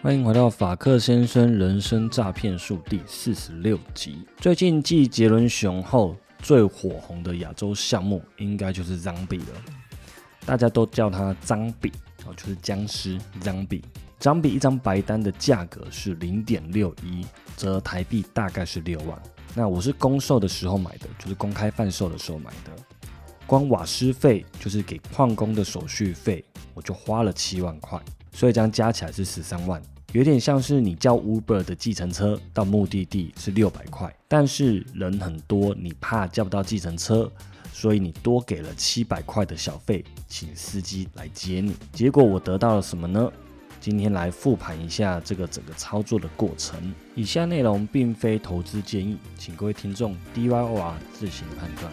欢迎回到法克先生人生诈骗术第四十六集。最近继杰伦熊后最火红的亚洲项目，应该就是 Zombie 了。大家都叫它 Zombie，哦，就是僵尸 Zombie。Zombie 一张白单的价格是零点六一，折台币大概是六万。那我是公售的时候买的，就是公开贩售的时候买的。光瓦斯费就是给矿工的手续费，我就花了七万块，所以这样加起来是十三万。有点像是你叫 Uber 的计程车到目的地是六百块，但是人很多，你怕叫不到计程车，所以你多给了七百块的小费，请司机来接你。结果我得到了什么呢？今天来复盘一下这个整个操作的过程。以下内容并非投资建议，请各位听众 DYOR 自行判断。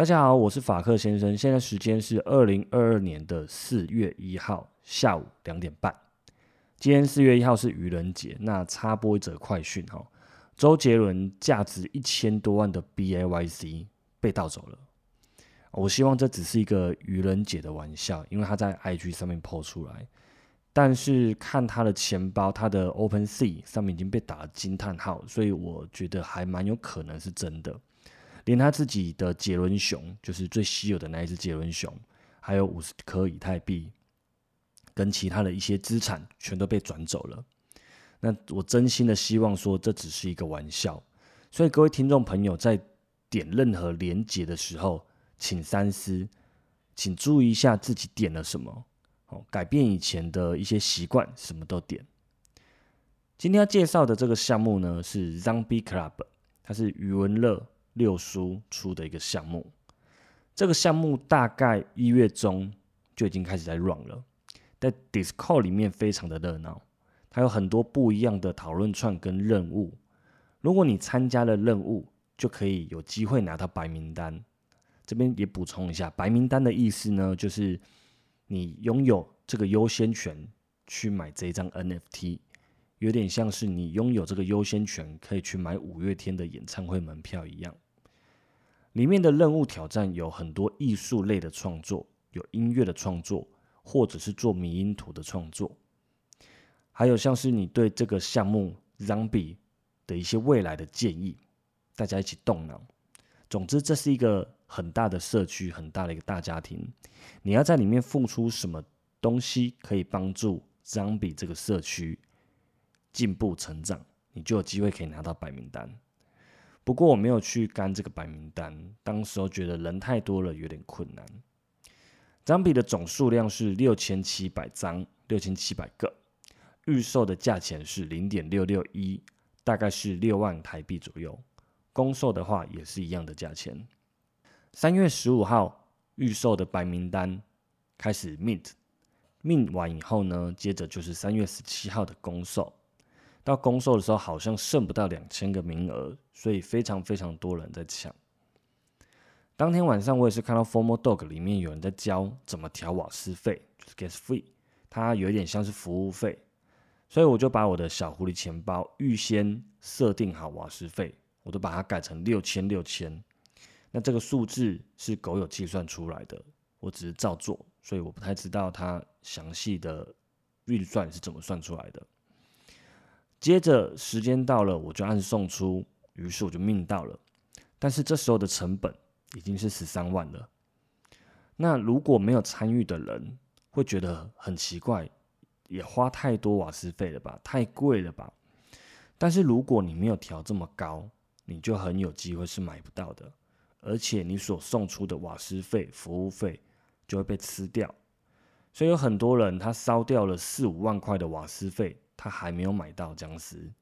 大家好，我是法克先生，现在时间是二零二二年的四月一号下午两点半。今天四月一号是愚人节，那插播一则快讯哈，周杰伦价值一千多万的 B A Y C 被盗走了。我希望这只是一个愚人节的玩笑，因为他在 I G 上面 PO 出来，但是看他的钱包，他的 Open Sea 上面已经被打了惊叹号，所以我觉得还蛮有可能是真的。连他自己的杰伦熊，就是最稀有的那一只杰伦熊，还有五十颗以太币，跟其他的一些资产，全都被转走了。那我真心的希望说，这只是一个玩笑。所以各位听众朋友，在点任何连接的时候，请三思，请注意一下自己点了什么，哦，改变以前的一些习惯，什么都点。今天要介绍的这个项目呢，是 Zombie Club，它是余文乐。六叔出的一个项目，这个项目大概一月中就已经开始在 run 了，在 Discord 里面非常的热闹，它有很多不一样的讨论串跟任务。如果你参加了任务，就可以有机会拿到白名单。这边也补充一下，白名单的意思呢，就是你拥有这个优先权去买这一张 NFT。有点像是你拥有这个优先权，可以去买五月天的演唱会门票一样。里面的任务挑战有很多艺术类的创作，有音乐的创作，或者是做迷音图的创作，还有像是你对这个项目 Zombie 的一些未来的建议，大家一起动脑。总之，这是一个很大的社区，很大的一个大家庭。你要在里面付出什么东西，可以帮助 Zombie 这个社区？进步成长，你就有机会可以拿到白名单。不过我没有去干这个白名单，当时候觉得人太多了，有点困难。张笔的总数量是六千七百张，六千七百个，预售的价钱是零点六六一，大概是六万台币左右。公售的话也是一样的价钱。三月十五号预售的白名单开始 mint，mint 完以后呢，接着就是三月十七号的公售。到公售的时候，好像剩不到两千个名额，所以非常非常多人在抢。当天晚上，我也是看到 Formal Dog 里面有人在教怎么调瓦斯费，就是 Gas Free，它有一点像是服务费，所以我就把我的小狐狸钱包预先设定好瓦斯费，我都把它改成六千六千。那这个数字是狗友计算出来的，我只是照做，所以我不太知道它详细的运算是怎么算出来的。接着时间到了，我就按送出，于是我就命到了。但是这时候的成本已经是十三万了。那如果没有参与的人会觉得很奇怪，也花太多瓦斯费了吧，太贵了吧？但是如果你没有调这么高，你就很有机会是买不到的，而且你所送出的瓦斯费、服务费就会被吃掉。所以有很多人他烧掉了四五万块的瓦斯费。他还没有买到僵尸，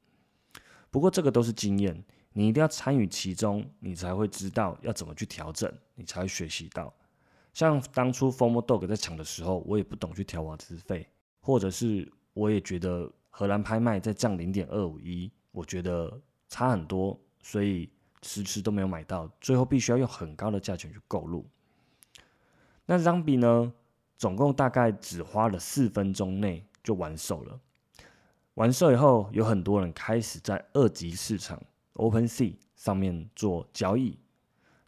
不过这个都是经验，你一定要参与其中，你才会知道要怎么去调整，你才会学习到。像当初 f o r m a Dog 在抢的时候，我也不懂去调瓦斯费，或者是我也觉得荷兰拍卖在降零点二五一，我觉得差很多，所以迟迟都没有买到，最后必须要用很高的价钱去购入。那这张笔呢，总共大概只花了四分钟内就完售了。完售以后，有很多人开始在二级市场 OpenSea 上面做交易，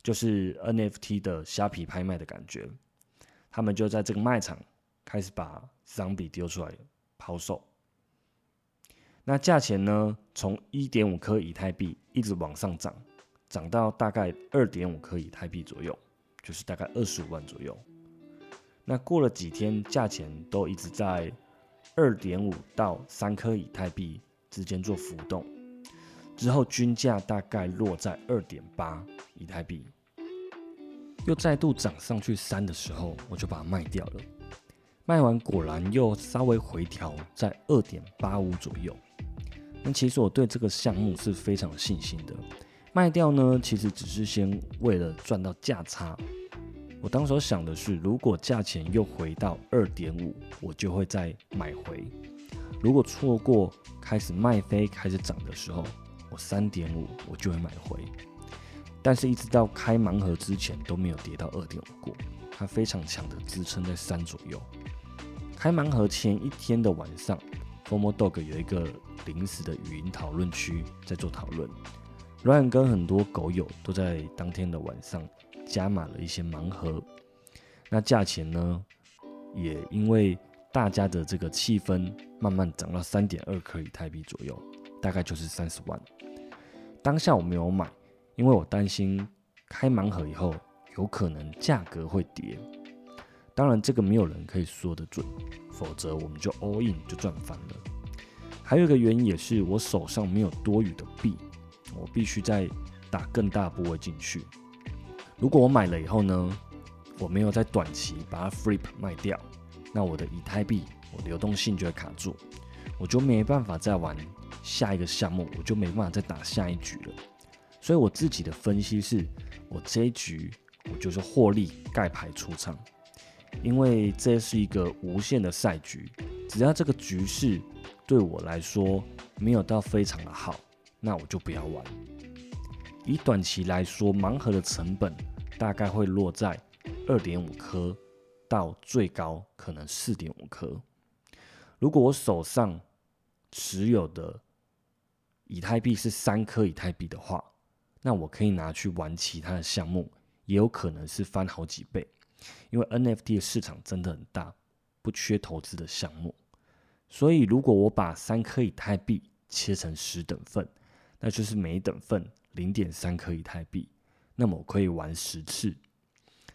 就是 NFT 的虾皮拍卖的感觉。他们就在这个卖场开始把这张笔丢出来抛售。那价钱呢，从一点五颗以太币一直往上涨，涨到大概二点五颗以太币左右，就是大概二十五万左右。那过了几天，价钱都一直在二点五到三颗以太币之间做浮动，之后均价大概落在二点八以太币，又再度涨上去三的时候，我就把它卖掉了。卖完果然又稍微回调在二点八五左右。那其实我对这个项目是非常有信心的。卖掉呢，其实只是先为了赚到价差。我当时想的是，如果价钱又回到二点五，我就会再买回；如果错过开始卖飞、开始涨的时候，我三点五我就会买回。但是，一直到开盲盒之前都没有跌到二点五过，它非常强的支撑在三左右。开盲盒前一天的晚上，Formo Dog 有一个临时的语音讨论区在做讨论，Ryan 跟很多狗友都在当天的晚上。加码了一些盲盒，那价钱呢，也因为大家的这个气氛，慢慢涨到三点二颗以太币左右，大概就是三十万。当下我没有买，因为我担心开盲盒以后有可能价格会跌。当然这个没有人可以说得准，否则我们就 all in 就赚翻了。还有一个原因也是我手上没有多余的币，我必须再打更大部位进去。如果我买了以后呢，我没有在短期把它 flip 卖掉，那我的以太币我流动性就会卡住，我就没办法再玩下一个项目，我就没办法再打下一局了。所以我自己的分析是，我这一局我就是获利盖牌出场，因为这是一个无限的赛局，只要这个局势对我来说没有到非常的好，那我就不要玩。以短期来说，盲盒的成本。大概会落在二点五颗到最高可能四点五颗。如果我手上持有的以太币是三颗以太币的话，那我可以拿去玩其他的项目，也有可能是翻好几倍。因为 NFT 的市场真的很大，不缺投资的项目。所以如果我把三颗以太币切成十等份，那就是每等份零点三颗以太币。那么我可以玩十次，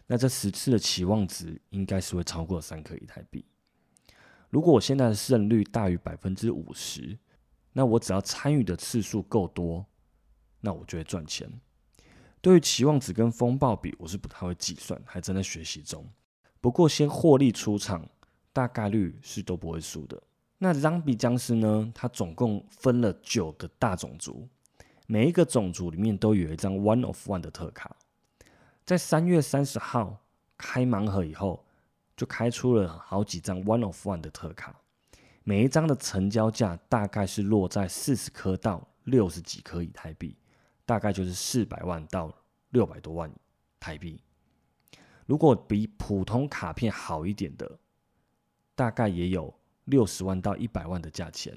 那这十次的期望值应该是会超过三颗以太币。如果我现在的胜率大于百分之五十，那我只要参与的次数够多，那我就会赚钱。对于期望值跟风暴比，我是不太会计算，还正在学习中。不过先获利出场，大概率是都不会输的。那让比僵尸呢？它总共分了九个大种族。每一个种族里面都有一张 One of One 的特卡，在三月三十号开盲盒以后，就开出了好几张 One of One 的特卡，每一张的成交价大概是落在四十颗到六十几颗以太币，大概就是四百万到六百多万台币。如果比普通卡片好一点的，大概也有六十万到一百万的价钱。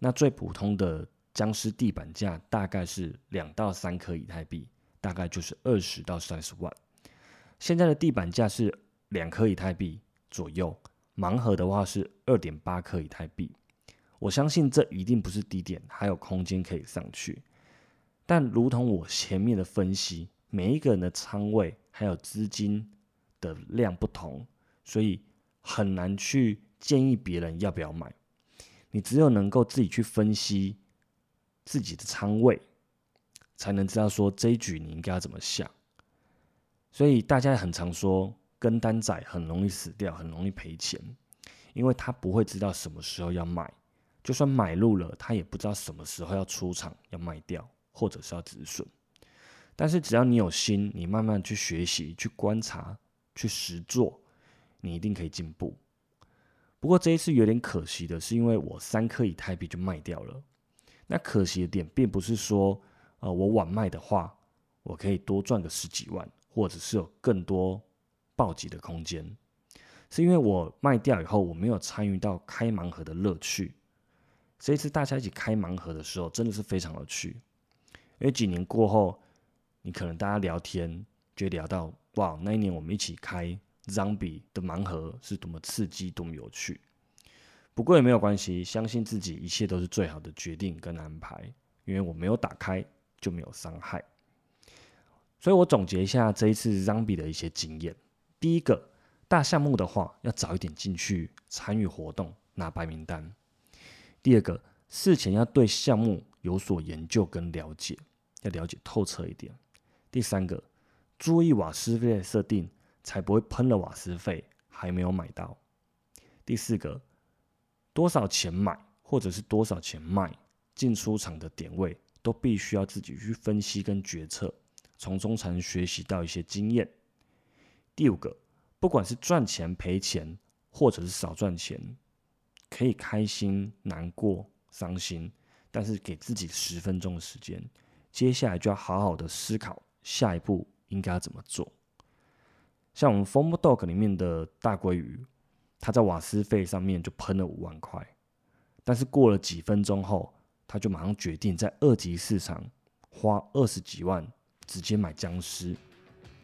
那最普通的。僵尸地板价大概是两到三颗以太币，大概就是二十到三十万。现在的地板价是两颗以太币左右，盲盒的话是二点八颗以太币。我相信这一定不是低点，还有空间可以上去。但如同我前面的分析，每一个人的仓位还有资金的量不同，所以很难去建议别人要不要买。你只有能够自己去分析。自己的仓位，才能知道说这一局你应该要怎么下。所以大家很常说，跟单仔很容易死掉，很容易赔钱，因为他不会知道什么时候要卖，就算买入了，他也不知道什么时候要出场要卖掉，或者是要止损。但是只要你有心，你慢慢去学习、去观察、去实做，你一定可以进步。不过这一次有点可惜的是，因为我三颗以太币就卖掉了。那可惜的点并不是说，呃，我晚卖的话，我可以多赚个十几万，或者是有更多暴击的空间，是因为我卖掉以后，我没有参与到开盲盒的乐趣。这一次大家一起开盲盒的时候，真的是非常有趣。因为几年过后，你可能大家聊天就聊到，哇，那一年我们一起开。Zombie 的盲盒是多么刺激，多么有趣。不过也没有关系，相信自己，一切都是最好的决定跟安排。因为我没有打开，就没有伤害。所以我总结一下这一次 Zombie 的一些经验：第一个，大项目的话，要早一点进去参与活动，拿白名单；第二个，事前要对项目有所研究跟了解，要了解透彻一点；第三个，注意瓦斯费的设定。才不会喷了瓦斯费还没有买到。第四个，多少钱买或者是多少钱卖，进出场的点位都必须要自己去分析跟决策，从中才能学习到一些经验。第五个，不管是赚钱赔钱或者是少赚钱，可以开心、难过、伤心，但是给自己十分钟的时间，接下来就要好好的思考下一步应该怎么做。像我们 Form Dog 里面的大鲑鱼，他在瓦斯费上面就喷了五万块，但是过了几分钟后，他就马上决定在二级市场花二十几万直接买僵尸，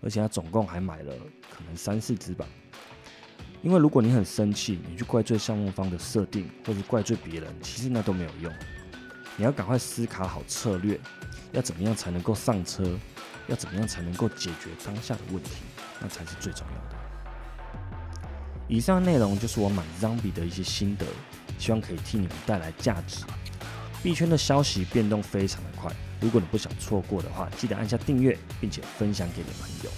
而且他总共还买了可能三四只吧。因为如果你很生气，你去怪罪项目方的设定，或者怪罪别人，其实那都没有用。你要赶快思考好策略，要怎么样才能够上车，要怎么样才能够解决当下的问题。那才是最重要的。以上内容就是我买 Zombie 的一些心得，希望可以替你们带来价值。币圈的消息变动非常的快，如果你不想错过的话，记得按下订阅，并且分享给你的朋友。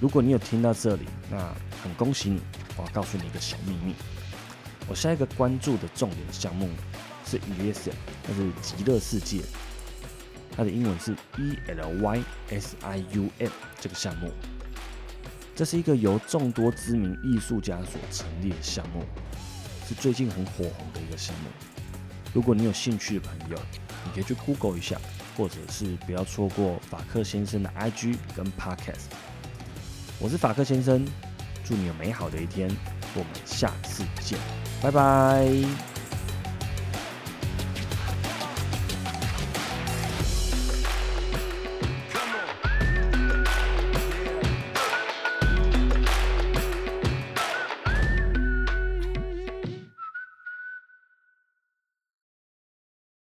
如果你有听到这里，那很恭喜你！我要告诉你一个小秘密，我下一个关注的重点项目是 Elysium，它是极乐世界，它的英文是 E L Y S I U M 这个项目。这是一个由众多知名艺术家所成立的项目，是最近很火红的一个项目。如果你有兴趣的朋友，你可以去 Google 一下，或者是不要错过法克先生的 IG 跟 Podcast。我是法克先生，祝你有美好的一天，我们下次见，拜拜。